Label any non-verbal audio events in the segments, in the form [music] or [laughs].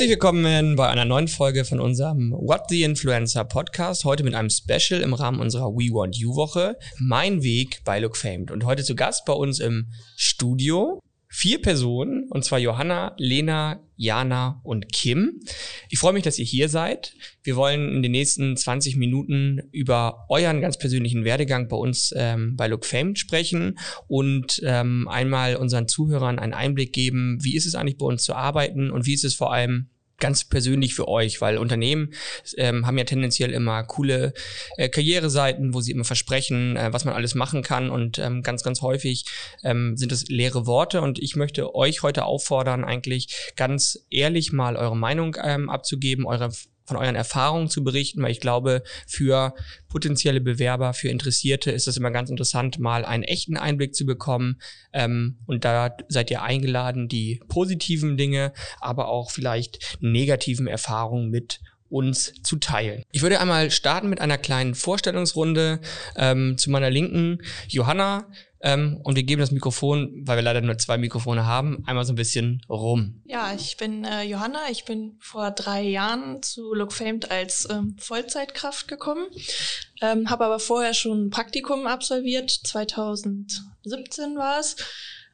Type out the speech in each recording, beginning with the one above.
Herzlich willkommen bei einer neuen Folge von unserem What the Influencer Podcast. Heute mit einem Special im Rahmen unserer We Want You Woche. Mein Weg bei Look Famed. Und heute zu Gast bei uns im Studio vier Personen, und zwar Johanna, Lena, Jana und Kim. Ich freue mich, dass ihr hier seid. Wir wollen in den nächsten 20 Minuten über euren ganz persönlichen Werdegang bei uns ähm, bei Look Famed sprechen und ähm, einmal unseren Zuhörern einen Einblick geben, wie ist es eigentlich bei uns zu arbeiten und wie ist es vor allem ganz persönlich für euch, weil Unternehmen ähm, haben ja tendenziell immer coole äh, Karriereseiten, wo sie immer versprechen, äh, was man alles machen kann. Und ähm, ganz, ganz häufig ähm, sind es leere Worte. Und ich möchte euch heute auffordern, eigentlich ganz ehrlich mal eure Meinung ähm, abzugeben, eure von euren Erfahrungen zu berichten, weil ich glaube, für potenzielle Bewerber, für Interessierte ist es immer ganz interessant, mal einen echten Einblick zu bekommen. Ähm, und da seid ihr eingeladen, die positiven Dinge, aber auch vielleicht negativen Erfahrungen mit uns zu teilen. Ich würde einmal starten mit einer kleinen Vorstellungsrunde ähm, zu meiner Linken. Johanna, ähm, und wir geben das Mikrofon, weil wir leider nur zwei Mikrofone haben, einmal so ein bisschen rum. Ja, ich bin äh, Johanna. Ich bin vor drei Jahren zu Look Famed als ähm, Vollzeitkraft gekommen. Ähm, habe aber vorher schon ein Praktikum absolviert. 2017 war es.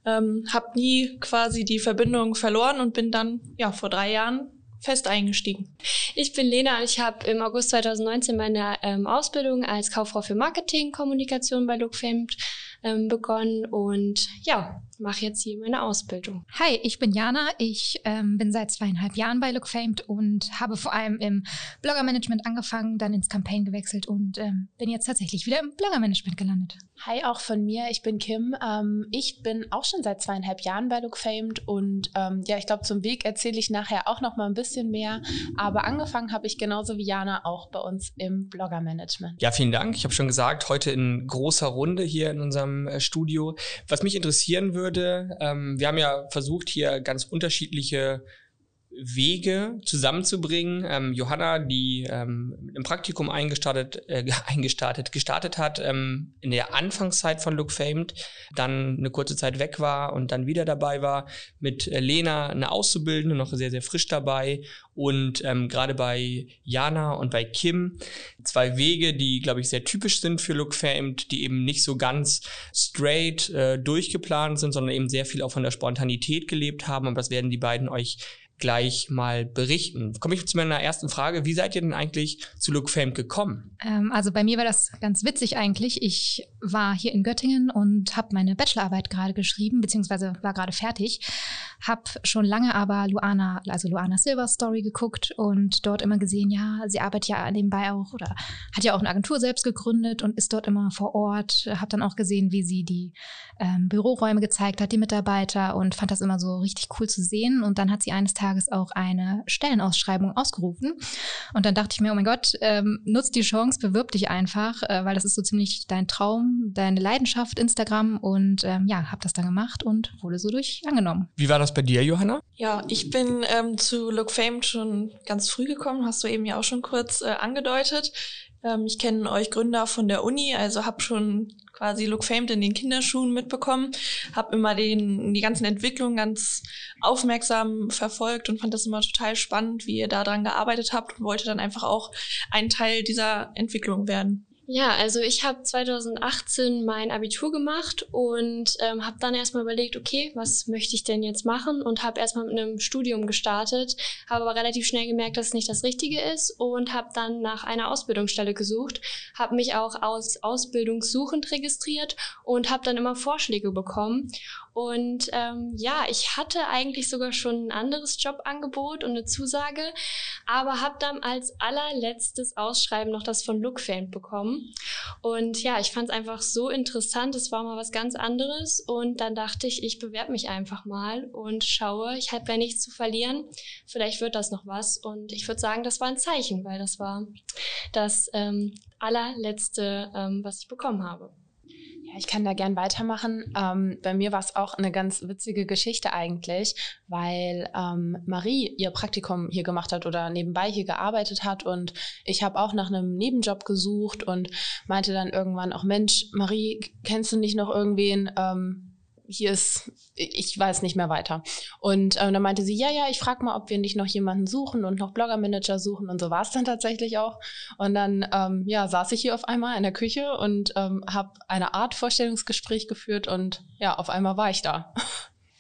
Ähm, habe nie quasi die Verbindung verloren und bin dann ja vor drei Jahren fest eingestiegen. Ich bin Lena und ich habe im August 2019 meine ähm, Ausbildung als Kauffrau für Marketing, Kommunikation bei Look Famed ähm, begonnen und ja, mache jetzt hier meine Ausbildung. Hi, ich bin Jana. Ich ähm, bin seit zweieinhalb Jahren bei Look Famed und habe vor allem im Blogger-Management angefangen, dann ins Campaign gewechselt und ähm, bin jetzt tatsächlich wieder im Blogger-Management gelandet. Hi, auch von mir. Ich bin Kim. Ähm, ich bin auch schon seit zweieinhalb Jahren bei Look Famed und ähm, ja, ich glaube, zum Weg erzähle ich nachher auch noch mal ein bisschen mehr. Aber angefangen habe ich genauso wie Jana auch bei uns im Blogger-Management. Ja, vielen Dank. Ich habe schon gesagt, heute in großer Runde hier in unserem äh, Studio. Was mich interessieren würde. Ähm, wir haben ja versucht, hier ganz unterschiedliche Wege zusammenzubringen. Ähm, Johanna, die ähm, im Praktikum eingestartet, äh, eingestartet, gestartet hat, ähm, in der Anfangszeit von Look Famed, dann eine kurze Zeit weg war und dann wieder dabei war, mit äh, Lena, eine Auszubildende, noch sehr, sehr frisch dabei und ähm, gerade bei Jana und bei Kim zwei Wege, die, glaube ich, sehr typisch sind für Look Famed, die eben nicht so ganz straight äh, durchgeplant sind, sondern eben sehr viel auch von der Spontanität gelebt haben. Und das werden die beiden euch gleich mal berichten. Komme ich zu meiner ersten Frage. Wie seid ihr denn eigentlich zu Look Fame gekommen? Ähm, also bei mir war das ganz witzig eigentlich. Ich war hier in Göttingen und habe meine Bachelorarbeit gerade geschrieben, beziehungsweise war gerade fertig. Habe schon lange aber Luana, also Luana Silver Story geguckt und dort immer gesehen, ja, sie arbeitet ja nebenbei auch oder hat ja auch eine Agentur selbst gegründet und ist dort immer vor Ort. Habe dann auch gesehen, wie sie die ähm, Büroräume gezeigt hat, die Mitarbeiter und fand das immer so richtig cool zu sehen. Und dann hat sie eines Tages auch eine Stellenausschreibung ausgerufen. Und dann dachte ich mir, oh mein Gott, ähm, nutz die Chance, bewirb dich einfach, äh, weil das ist so ziemlich dein Traum, deine Leidenschaft, Instagram. Und ähm, ja, habe das dann gemacht und wurde so durch angenommen. Wie war das bei dir, Johanna? Ja, ich bin ähm, zu Look Fame schon ganz früh gekommen, hast du eben ja auch schon kurz äh, angedeutet. Ähm, ich kenne euch Gründer von der Uni, also habe schon quasi Look Famed in den Kinderschuhen mitbekommen, habe immer den, die ganzen Entwicklungen ganz aufmerksam verfolgt und fand das immer total spannend, wie ihr da dran gearbeitet habt und wollte dann einfach auch ein Teil dieser Entwicklung werden. Ja, also ich habe 2018 mein Abitur gemacht und ähm, habe dann erstmal überlegt, okay, was möchte ich denn jetzt machen? Und habe erstmal mit einem Studium gestartet, habe aber relativ schnell gemerkt, dass es nicht das Richtige ist und habe dann nach einer Ausbildungsstelle gesucht, habe mich auch aus Ausbildungssuchend registriert und habe dann immer Vorschläge bekommen und ähm, ja, ich hatte eigentlich sogar schon ein anderes Jobangebot und eine Zusage, aber habe dann als allerletztes Ausschreiben noch das von Lookfan bekommen. Und ja, ich fand es einfach so interessant. Es war mal was ganz anderes. Und dann dachte ich, ich bewerbe mich einfach mal und schaue. Ich habe ja nichts zu verlieren. Vielleicht wird das noch was. Und ich würde sagen, das war ein Zeichen, weil das war das ähm, allerletzte, ähm, was ich bekommen habe ich kann da gern weitermachen. Ähm, bei mir war es auch eine ganz witzige Geschichte eigentlich, weil ähm, Marie ihr Praktikum hier gemacht hat oder nebenbei hier gearbeitet hat und ich habe auch nach einem Nebenjob gesucht und meinte dann irgendwann auch, Mensch, Marie, kennst du nicht noch irgendwen, ähm, hier ist, ich weiß nicht mehr weiter. Und äh, dann meinte sie, ja, ja, ich frage mal, ob wir nicht noch jemanden suchen und noch Blogger-Manager suchen. Und so war es dann tatsächlich auch. Und dann, ähm, ja, saß ich hier auf einmal in der Küche und ähm, habe eine Art Vorstellungsgespräch geführt und ja, auf einmal war ich da.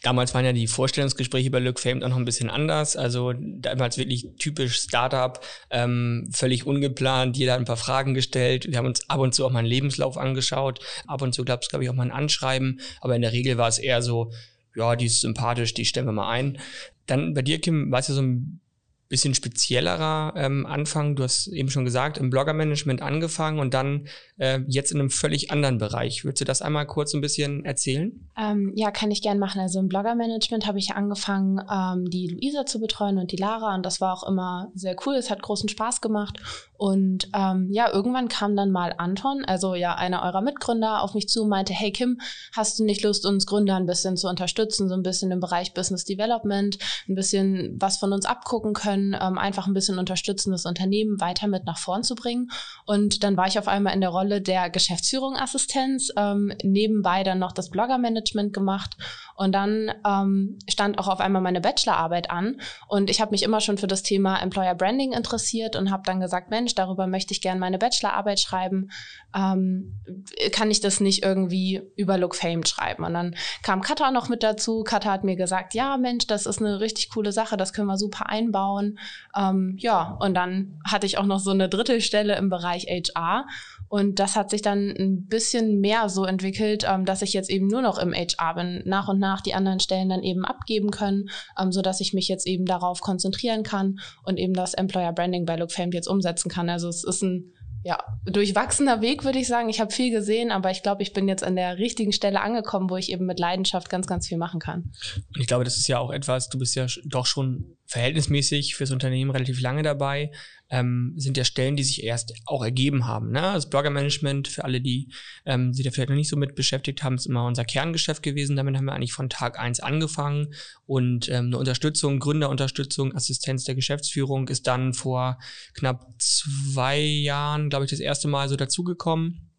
Damals waren ja die Vorstellungsgespräche bei Look Famed auch noch ein bisschen anders. Also damals wirklich typisch Startup, ähm, völlig ungeplant. Jeder hat ein paar Fragen gestellt. Wir haben uns ab und zu auch mal einen Lebenslauf angeschaut. Ab und zu gab es, glaube ich, auch mal ein Anschreiben. Aber in der Regel war es eher so, ja, die ist sympathisch, die stellen wir mal ein. Dann bei dir, Kim, war es ja so ein bisschen speziellerer ähm, Anfang. Du hast eben schon gesagt, im Blogger-Management angefangen und dann äh, jetzt in einem völlig anderen Bereich. Würdest du das einmal kurz ein bisschen erzählen? Ähm, ja, kann ich gern machen. Also im Blogger-Management habe ich angefangen, ähm, die Luisa zu betreuen und die Lara und das war auch immer sehr cool. Es hat großen Spaß gemacht und ähm, ja, irgendwann kam dann mal Anton, also ja, einer eurer Mitgründer, auf mich zu und meinte, hey Kim, hast du nicht Lust, uns Gründer ein bisschen zu unterstützen, so ein bisschen im Bereich Business Development, ein bisschen was von uns abgucken können, ähm, einfach ein bisschen unterstützen, das Unternehmen weiter mit nach vorn zu bringen. Und dann war ich auf einmal in der Rolle der Geschäftsführung Assistenz, ähm, nebenbei dann noch das Blogger-Management gemacht. Und dann ähm, stand auch auf einmal meine Bachelorarbeit an. Und ich habe mich immer schon für das Thema Employer Branding interessiert und habe dann gesagt, Mensch, darüber möchte ich gerne meine Bachelorarbeit schreiben. Ähm, kann ich das nicht irgendwie über Look Famed schreiben? Und dann kam Kata noch mit dazu. Kata hat mir gesagt, ja, Mensch, das ist eine richtig coole Sache, das können wir super einbauen. Ähm, ja, und dann hatte ich auch noch so eine Drittelstelle im Bereich HR. Und das hat sich dann ein bisschen mehr so entwickelt, ähm, dass ich jetzt eben nur noch im HR bin, nach und nach die anderen Stellen dann eben abgeben können, ähm, so dass ich mich jetzt eben darauf konzentrieren kann und eben das Employer Branding bei Look Famed jetzt umsetzen kann. Also es ist ein ja, durchwachsener Weg, würde ich sagen. Ich habe viel gesehen, aber ich glaube, ich bin jetzt an der richtigen Stelle angekommen, wo ich eben mit Leidenschaft ganz, ganz viel machen kann. Und ich glaube, das ist ja auch etwas, du bist ja doch schon verhältnismäßig fürs Unternehmen relativ lange dabei ähm, sind ja Stellen, die sich erst auch ergeben haben. Ne? Das also Blogger-Management, für alle, die ähm, sich da vielleicht noch nicht so mit beschäftigt haben, ist immer unser Kerngeschäft gewesen. Damit haben wir eigentlich von Tag eins angefangen. Und ähm, eine Unterstützung, Gründerunterstützung, Assistenz der Geschäftsführung ist dann vor knapp zwei Jahren, glaube ich, das erste Mal so dazugekommen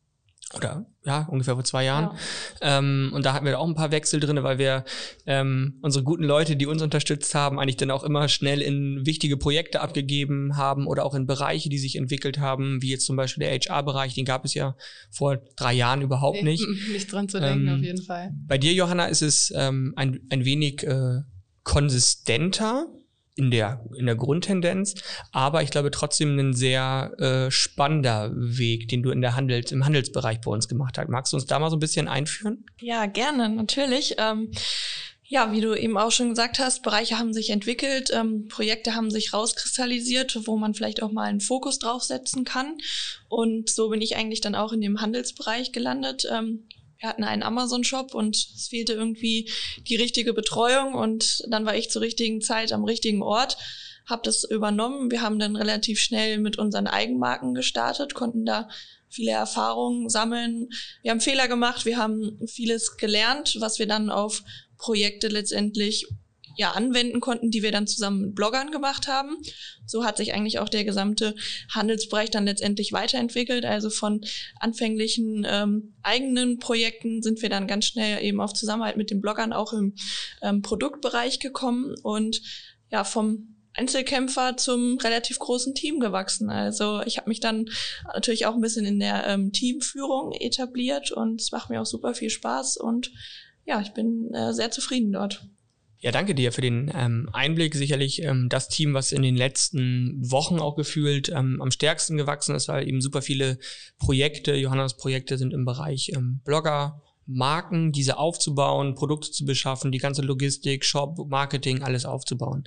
oder ja, ungefähr vor zwei Jahren. Ja. Ähm, und da hatten wir auch ein paar Wechsel drin, weil wir ähm, unsere guten Leute, die uns unterstützt haben, eigentlich dann auch immer schnell in wichtige Projekte abgegeben haben oder auch in Bereiche, die sich entwickelt haben, wie jetzt zum Beispiel der HR-Bereich, den gab es ja vor drei Jahren überhaupt nicht. [laughs] nicht dran zu denken, ähm, auf jeden Fall. Bei dir, Johanna, ist es ähm, ein, ein wenig äh, konsistenter in der, in der Grundtendenz, aber ich glaube trotzdem ein sehr äh, spannender Weg, den du in der Handels, im Handelsbereich bei uns gemacht hast. Magst du uns da mal so ein bisschen einführen? Ja, gerne, natürlich. Ähm, ja, wie du eben auch schon gesagt hast, Bereiche haben sich entwickelt, ähm, Projekte haben sich rauskristallisiert, wo man vielleicht auch mal einen Fokus draufsetzen kann. Und so bin ich eigentlich dann auch in dem Handelsbereich gelandet. Ähm, wir hatten einen Amazon-Shop und es fehlte irgendwie die richtige Betreuung und dann war ich zur richtigen Zeit am richtigen Ort, habe das übernommen. Wir haben dann relativ schnell mit unseren Eigenmarken gestartet, konnten da viele Erfahrungen sammeln. Wir haben Fehler gemacht, wir haben vieles gelernt, was wir dann auf Projekte letztendlich ja anwenden konnten, die wir dann zusammen mit Bloggern gemacht haben. So hat sich eigentlich auch der gesamte Handelsbereich dann letztendlich weiterentwickelt. Also von anfänglichen ähm, eigenen Projekten sind wir dann ganz schnell eben auf Zusammenhalt mit den Bloggern auch im ähm, Produktbereich gekommen und ja vom Einzelkämpfer zum relativ großen Team gewachsen. Also ich habe mich dann natürlich auch ein bisschen in der ähm, Teamführung etabliert und es macht mir auch super viel Spaß und ja, ich bin äh, sehr zufrieden dort. Ja, danke dir für den ähm, Einblick. Sicherlich ähm, das Team, was in den letzten Wochen auch gefühlt ähm, am stärksten gewachsen ist, weil eben super viele Projekte, Johannas Projekte sind im Bereich ähm, Blogger, Marken, diese aufzubauen, Produkte zu beschaffen, die ganze Logistik, Shop, Marketing, alles aufzubauen.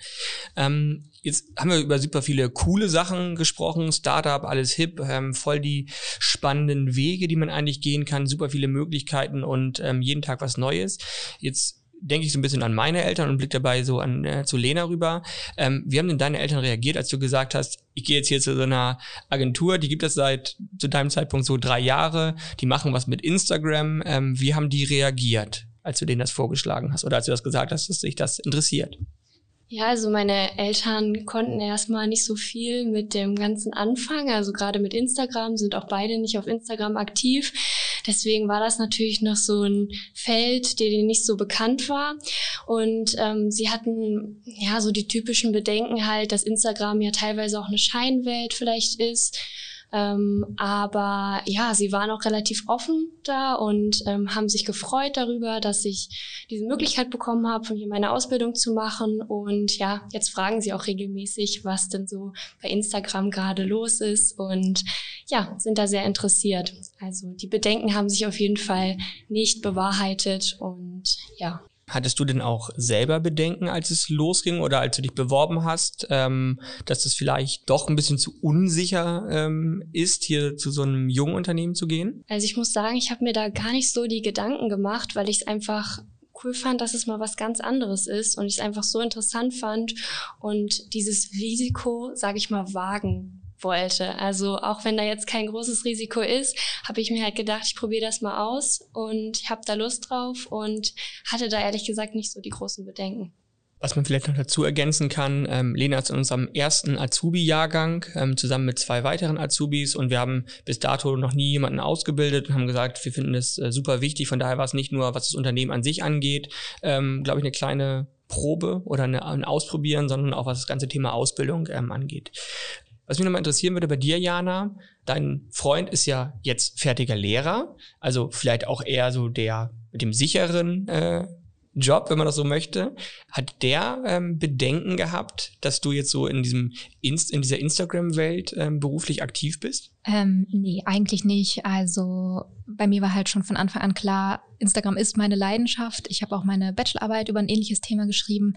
Ähm, jetzt haben wir über super viele coole Sachen gesprochen, Startup, alles hip, ähm, voll die spannenden Wege, die man eigentlich gehen kann, super viele Möglichkeiten und ähm, jeden Tag was Neues. Jetzt denke ich so ein bisschen an meine Eltern und blick dabei so an äh, zu Lena rüber. Ähm, wie haben denn deine Eltern reagiert, als du gesagt hast, ich gehe jetzt hier zu so einer Agentur, die gibt es seit zu deinem Zeitpunkt so drei Jahre, die machen was mit Instagram. Ähm, wie haben die reagiert, als du denen das vorgeschlagen hast oder als du das gesagt hast, dass sich das interessiert? Ja, also meine Eltern konnten erstmal nicht so viel mit dem ganzen Anfang. Also gerade mit Instagram sind auch beide nicht auf Instagram aktiv. Deswegen war das natürlich noch so ein Feld, der denen nicht so bekannt war. Und ähm, sie hatten ja so die typischen Bedenken halt, dass Instagram ja teilweise auch eine Scheinwelt vielleicht ist ähm, aber ja, sie waren auch relativ offen da und ähm, haben sich gefreut darüber, dass ich diese Möglichkeit bekommen habe, von hier meine Ausbildung zu machen. Und ja, jetzt fragen sie auch regelmäßig, was denn so bei Instagram gerade los ist und ja, sind da sehr interessiert. Also die Bedenken haben sich auf jeden Fall nicht bewahrheitet und ja. Hattest du denn auch selber Bedenken, als es losging oder als du dich beworben hast, ähm, dass es vielleicht doch ein bisschen zu unsicher ähm, ist, hier zu so einem jungen Unternehmen zu gehen? Also ich muss sagen, ich habe mir da gar nicht so die Gedanken gemacht, weil ich es einfach cool fand, dass es mal was ganz anderes ist und ich es einfach so interessant fand und dieses Risiko, sage ich mal, wagen wollte. Also auch wenn da jetzt kein großes Risiko ist, habe ich mir halt gedacht, ich probiere das mal aus und ich habe da Lust drauf und hatte da ehrlich gesagt nicht so die großen Bedenken. Was man vielleicht noch dazu ergänzen kann, ähm, Lena ist in unserem ersten Azubi-Jahrgang ähm, zusammen mit zwei weiteren Azubis und wir haben bis dato noch nie jemanden ausgebildet und haben gesagt, wir finden das äh, super wichtig. Von daher war es nicht nur, was das Unternehmen an sich angeht, ähm, glaube ich, eine kleine Probe oder eine, ein Ausprobieren, sondern auch was das ganze Thema Ausbildung ähm, angeht. Was mich nochmal interessieren würde bei dir, Jana, dein Freund ist ja jetzt fertiger Lehrer, also vielleicht auch eher so der mit dem sicheren äh, Job, wenn man das so möchte. Hat der ähm, Bedenken gehabt, dass du jetzt so in diesem Inst in dieser Instagram-Welt ähm, beruflich aktiv bist? Ähm, nee, eigentlich nicht. Also bei mir war halt schon von Anfang an klar, Instagram ist meine Leidenschaft. Ich habe auch meine Bachelorarbeit über ein ähnliches Thema geschrieben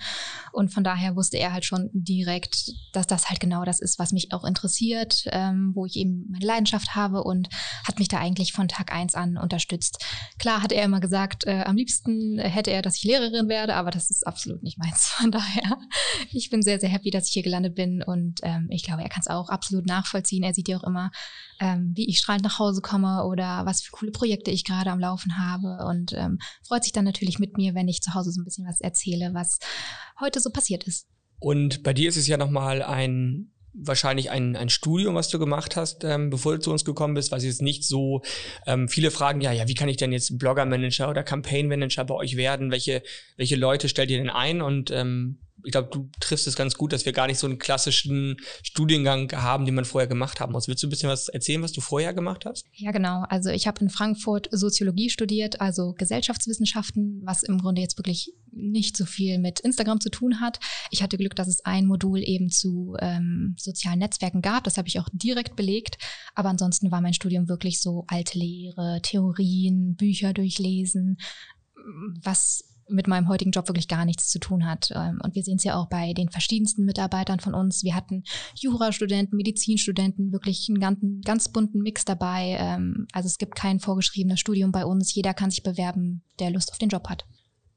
und von daher wusste er halt schon direkt, dass das halt genau das ist, was mich auch interessiert, ähm, wo ich eben meine Leidenschaft habe und hat mich da eigentlich von Tag eins an unterstützt. Klar hat er immer gesagt, äh, am liebsten hätte er, dass ich Lehrerin werde, aber das ist absolut nicht meins. [laughs] Von daher, ich bin sehr, sehr happy, dass ich hier gelandet bin und ähm, ich glaube, er kann es auch absolut nachvollziehen. Er sieht ja auch immer, ähm, wie ich strahlend nach Hause komme oder was für coole Projekte ich gerade am Laufen habe und ähm, freut sich dann natürlich mit mir, wenn ich zu Hause so ein bisschen was erzähle, was heute so passiert ist. Und bei dir ist es ja nochmal ein wahrscheinlich ein, ein Studium, was du gemacht hast, ähm, bevor du zu uns gekommen bist, was jetzt nicht so ähm, viele fragen, ja, ja, wie kann ich denn jetzt Blogger-Manager oder Campaign-Manager bei euch werden? Welche, welche Leute stellt ihr denn ein? Und ähm, ich glaube, du triffst es ganz gut, dass wir gar nicht so einen klassischen Studiengang haben, den man vorher gemacht haben muss. Willst du ein bisschen was erzählen, was du vorher gemacht hast? Ja, genau. Also ich habe in Frankfurt Soziologie studiert, also Gesellschaftswissenschaften, was im Grunde jetzt wirklich nicht so viel mit Instagram zu tun hat. Ich hatte Glück, dass es ein Modul eben zu ähm, sozialen Netzwerken gab. Das habe ich auch direkt belegt. Aber ansonsten war mein Studium wirklich so alte Lehre, Theorien, Bücher durchlesen, was mit meinem heutigen Job wirklich gar nichts zu tun hat. Ähm, und wir sehen es ja auch bei den verschiedensten Mitarbeitern von uns. Wir hatten Jurastudenten, Medizinstudenten, wirklich einen ganzen, ganz bunten Mix dabei. Ähm, also es gibt kein vorgeschriebenes Studium bei uns. Jeder kann sich bewerben, der Lust auf den Job hat.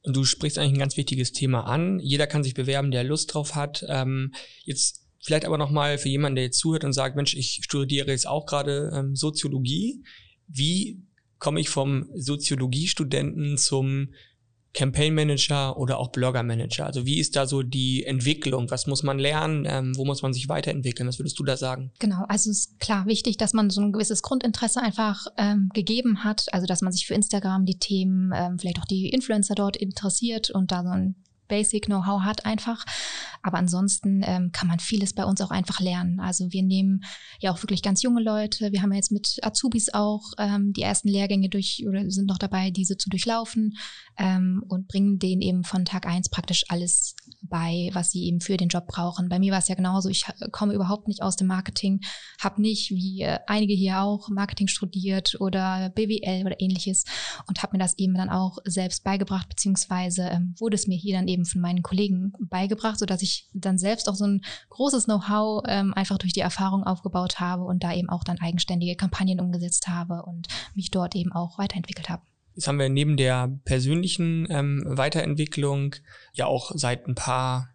Und du sprichst eigentlich ein ganz wichtiges Thema an. Jeder kann sich bewerben, der Lust drauf hat. Ähm, jetzt vielleicht aber nochmal für jemanden, der jetzt zuhört und sagt, Mensch, ich studiere jetzt auch gerade Soziologie. Wie komme ich vom Soziologiestudenten zum Campaign Manager oder auch Blogger Manager? Also wie ist da so die Entwicklung? Was muss man lernen? Ähm, wo muss man sich weiterentwickeln? Was würdest du da sagen? Genau, also es ist klar wichtig, dass man so ein gewisses Grundinteresse einfach ähm, gegeben hat. Also dass man sich für Instagram die Themen, ähm, vielleicht auch die Influencer dort interessiert und da so ein Basic Know-how hat einfach. Aber ansonsten ähm, kann man vieles bei uns auch einfach lernen. Also wir nehmen ja auch wirklich ganz junge Leute. Wir haben ja jetzt mit Azubis auch ähm, die ersten Lehrgänge durch oder sind noch dabei, diese zu durchlaufen ähm, und bringen denen eben von Tag eins praktisch alles bei, was sie eben für den Job brauchen. Bei mir war es ja genauso. Ich komme überhaupt nicht aus dem Marketing, habe nicht wie äh, einige hier auch Marketing studiert oder BWL oder ähnliches und habe mir das eben dann auch selbst beigebracht beziehungsweise ähm, wurde es mir hier dann eben von meinen Kollegen beigebracht, sodass ich dann selbst auch so ein großes Know-how ähm, einfach durch die Erfahrung aufgebaut habe und da eben auch dann eigenständige Kampagnen umgesetzt habe und mich dort eben auch weiterentwickelt habe. Jetzt haben wir neben der persönlichen ähm, Weiterentwicklung ja auch seit ein paar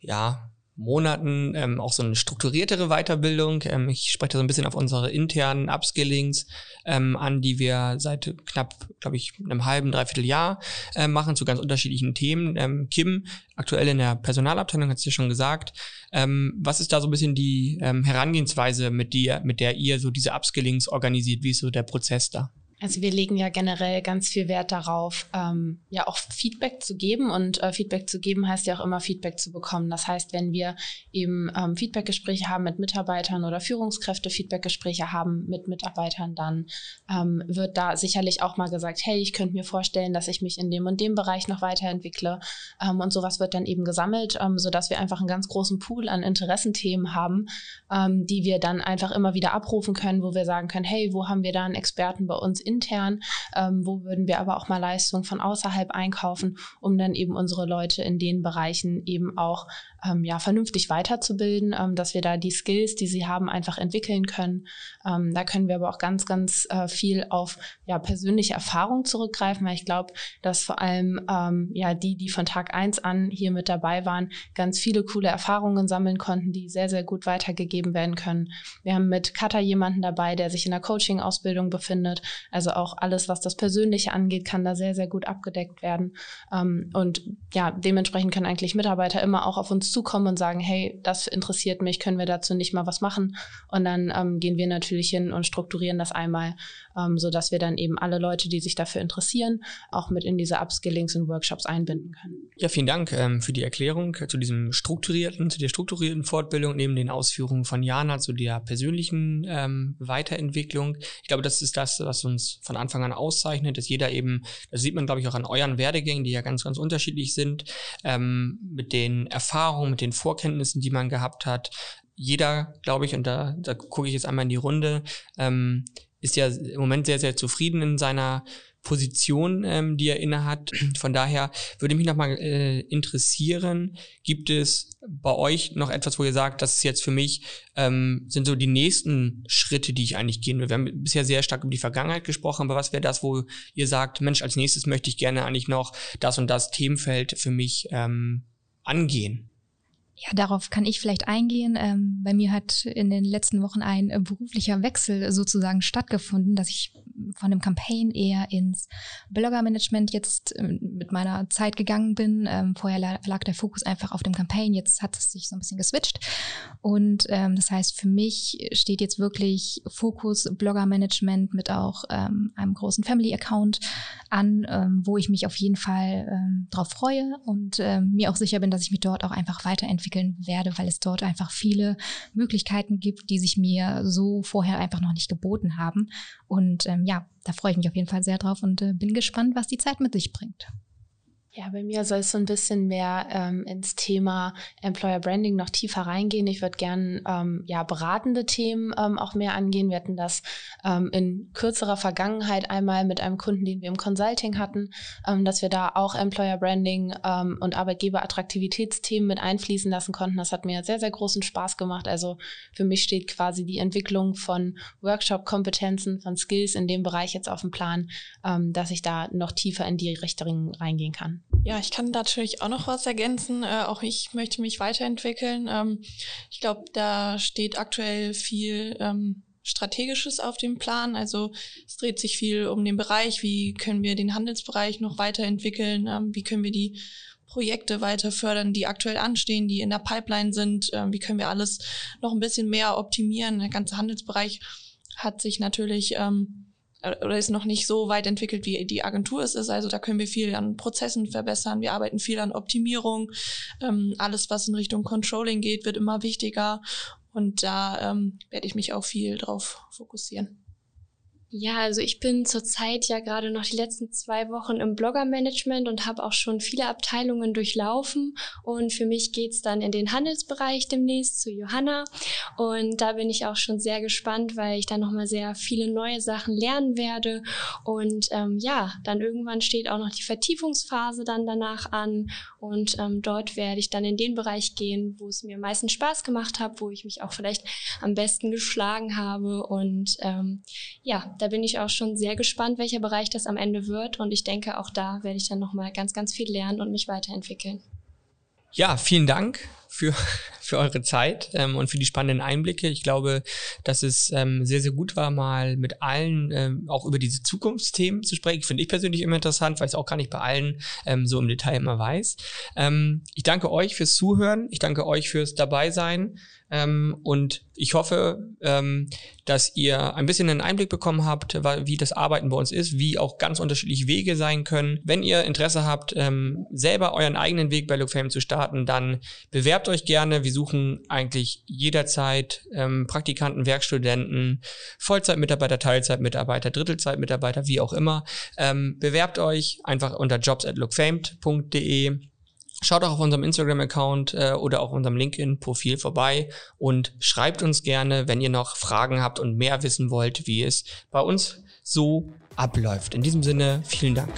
ja, Monaten ähm, auch so eine strukturiertere Weiterbildung. Ähm, ich spreche da so ein bisschen auf unsere internen Upskillings ähm, an, die wir seit knapp, glaube ich, einem halben, dreiviertel Jahr äh, machen zu ganz unterschiedlichen Themen. Ähm, Kim, aktuell in der Personalabteilung, hat es ja schon gesagt. Ähm, was ist da so ein bisschen die ähm, Herangehensweise, mit, dir, mit der ihr so diese Upskillings organisiert? Wie ist so der Prozess da? Also wir legen ja generell ganz viel Wert darauf, ähm, ja auch Feedback zu geben und äh, Feedback zu geben heißt ja auch immer Feedback zu bekommen. Das heißt, wenn wir eben ähm, Feedbackgespräche haben mit Mitarbeitern oder Führungskräfte Feedbackgespräche haben mit Mitarbeitern, dann ähm, wird da sicherlich auch mal gesagt, hey, ich könnte mir vorstellen, dass ich mich in dem und dem Bereich noch weiterentwickle ähm, und sowas wird dann eben gesammelt, ähm, so dass wir einfach einen ganz großen Pool an Interessenthemen haben, ähm, die wir dann einfach immer wieder abrufen können, wo wir sagen können, hey, wo haben wir da einen Experten bei uns intern, ähm, wo würden wir aber auch mal Leistungen von außerhalb einkaufen, um dann eben unsere Leute in den Bereichen eben auch ähm, ja, vernünftig weiterzubilden, ähm, dass wir da die Skills, die sie haben, einfach entwickeln können. Ähm, da können wir aber auch ganz, ganz äh, viel auf ja, persönliche Erfahrung zurückgreifen, weil ich glaube, dass vor allem ähm, ja, die, die von Tag eins an hier mit dabei waren, ganz viele coole Erfahrungen sammeln konnten, die sehr, sehr gut weitergegeben werden können. Wir haben mit Kata jemanden dabei, der sich in der Coaching-Ausbildung befindet. Also auch alles, was das Persönliche angeht, kann da sehr, sehr gut abgedeckt werden. Ähm, und ja, dementsprechend können eigentlich Mitarbeiter immer auch auf uns zukommen und sagen, hey, das interessiert mich, können wir dazu nicht mal was machen? Und dann ähm, gehen wir natürlich hin und strukturieren das einmal, ähm, sodass wir dann eben alle Leute, die sich dafür interessieren, auch mit in diese Upskillings und Workshops einbinden können. Ja, vielen Dank ähm, für die Erklärung zu diesem strukturierten, zu der strukturierten Fortbildung neben den Ausführungen von Jana zu der persönlichen ähm, Weiterentwicklung. Ich glaube, das ist das, was uns von Anfang an auszeichnet, dass jeder eben, das sieht man, glaube ich, auch an euren Werdegängen, die ja ganz, ganz unterschiedlich sind, ähm, mit den Erfahrungen Erfahrung, mit den Vorkenntnissen, die man gehabt hat. Jeder, glaube ich, und da, da gucke ich jetzt einmal in die Runde, ähm, ist ja im Moment sehr, sehr zufrieden in seiner Position, ähm, die er innehat. Von daher würde mich nochmal äh, interessieren, gibt es bei euch noch etwas, wo ihr sagt, das ist jetzt für mich, ähm, sind so die nächsten Schritte, die ich eigentlich gehen will? Wir haben bisher sehr stark über die Vergangenheit gesprochen, aber was wäre das, wo ihr sagt, Mensch, als nächstes möchte ich gerne eigentlich noch das und das Themenfeld für mich ähm, angehen? Ja, darauf kann ich vielleicht eingehen. Ähm, bei mir hat in den letzten Wochen ein äh, beruflicher Wechsel sozusagen stattgefunden, dass ich von dem Campaign eher ins Blogger-Management jetzt äh, mit meiner Zeit gegangen bin. Ähm, vorher lag der Fokus einfach auf dem Campaign, jetzt hat es sich so ein bisschen geswitcht. Und ähm, das heißt, für mich steht jetzt wirklich Fokus Blogger-Management mit auch ähm, einem großen Family-Account an, ähm, wo ich mich auf jeden Fall ähm, drauf freue und ähm, mir auch sicher bin, dass ich mich dort auch einfach weiterentwickle entwickeln werde, weil es dort einfach viele Möglichkeiten gibt, die sich mir so vorher einfach noch nicht geboten haben. Und ähm, ja, da freue ich mich auf jeden Fall sehr drauf und äh, bin gespannt, was die Zeit mit sich bringt. Ja, bei mir soll es so ein bisschen mehr ähm, ins Thema Employer Branding noch tiefer reingehen. Ich würde gern ähm, ja beratende Themen ähm, auch mehr angehen. Wir hatten das ähm, in kürzerer Vergangenheit einmal mit einem Kunden, den wir im Consulting hatten, ähm, dass wir da auch Employer Branding ähm, und Arbeitgeberattraktivitätsthemen mit einfließen lassen konnten. Das hat mir sehr, sehr großen Spaß gemacht. Also für mich steht quasi die Entwicklung von Workshop-Kompetenzen, von Skills in dem Bereich jetzt auf dem Plan, ähm, dass ich da noch tiefer in die Richtung reingehen kann. Ja, ich kann natürlich auch noch was ergänzen. Äh, auch ich möchte mich weiterentwickeln. Ähm, ich glaube, da steht aktuell viel ähm, Strategisches auf dem Plan. Also es dreht sich viel um den Bereich, wie können wir den Handelsbereich noch weiterentwickeln, ähm, wie können wir die Projekte weiter fördern, die aktuell anstehen, die in der Pipeline sind, ähm, wie können wir alles noch ein bisschen mehr optimieren. Der ganze Handelsbereich hat sich natürlich ähm, oder ist noch nicht so weit entwickelt, wie die Agentur es ist. Also da können wir viel an Prozessen verbessern. Wir arbeiten viel an Optimierung. Ähm, alles, was in Richtung Controlling geht, wird immer wichtiger. Und da ähm, werde ich mich auch viel drauf fokussieren. Ja, also ich bin zurzeit ja gerade noch die letzten zwei Wochen im Blogger-Management und habe auch schon viele Abteilungen durchlaufen. Und für mich geht's dann in den Handelsbereich demnächst zu Johanna. Und da bin ich auch schon sehr gespannt, weil ich dann nochmal sehr viele neue Sachen lernen werde. Und ähm, ja, dann irgendwann steht auch noch die Vertiefungsphase dann danach an. Und ähm, dort werde ich dann in den Bereich gehen, wo es mir am meisten Spaß gemacht hat, wo ich mich auch vielleicht am besten geschlagen habe. Und ähm, ja, da bin ich auch schon sehr gespannt, welcher Bereich das am Ende wird. Und ich denke, auch da werde ich dann nochmal ganz, ganz viel lernen und mich weiterentwickeln. Ja, vielen Dank für, für eure Zeit ähm, und für die spannenden Einblicke. Ich glaube, dass es ähm, sehr, sehr gut war, mal mit allen ähm, auch über diese Zukunftsthemen zu sprechen. Finde ich persönlich immer interessant, weil ich es auch gar nicht bei allen ähm, so im Detail immer weiß. Ähm, ich danke euch fürs Zuhören. Ich danke euch fürs Dabeisein. Ähm, und ich hoffe, ähm, dass ihr ein bisschen einen Einblick bekommen habt, wie das Arbeiten bei uns ist, wie auch ganz unterschiedliche Wege sein können. Wenn ihr Interesse habt, ähm, selber euren eigenen Weg bei LookFame zu starten, dann bewerbt euch gerne. Wir suchen eigentlich jederzeit ähm, Praktikanten, Werkstudenten, Vollzeitmitarbeiter, Teilzeitmitarbeiter, Drittelzeitmitarbeiter, wie auch immer. Ähm, bewerbt euch einfach unter jobs at lookfamed.de Schaut auch auf unserem Instagram-Account äh, oder auf unserem LinkedIn-Profil vorbei und schreibt uns gerne, wenn ihr noch Fragen habt und mehr wissen wollt, wie es bei uns so abläuft. In diesem Sinne, vielen Dank.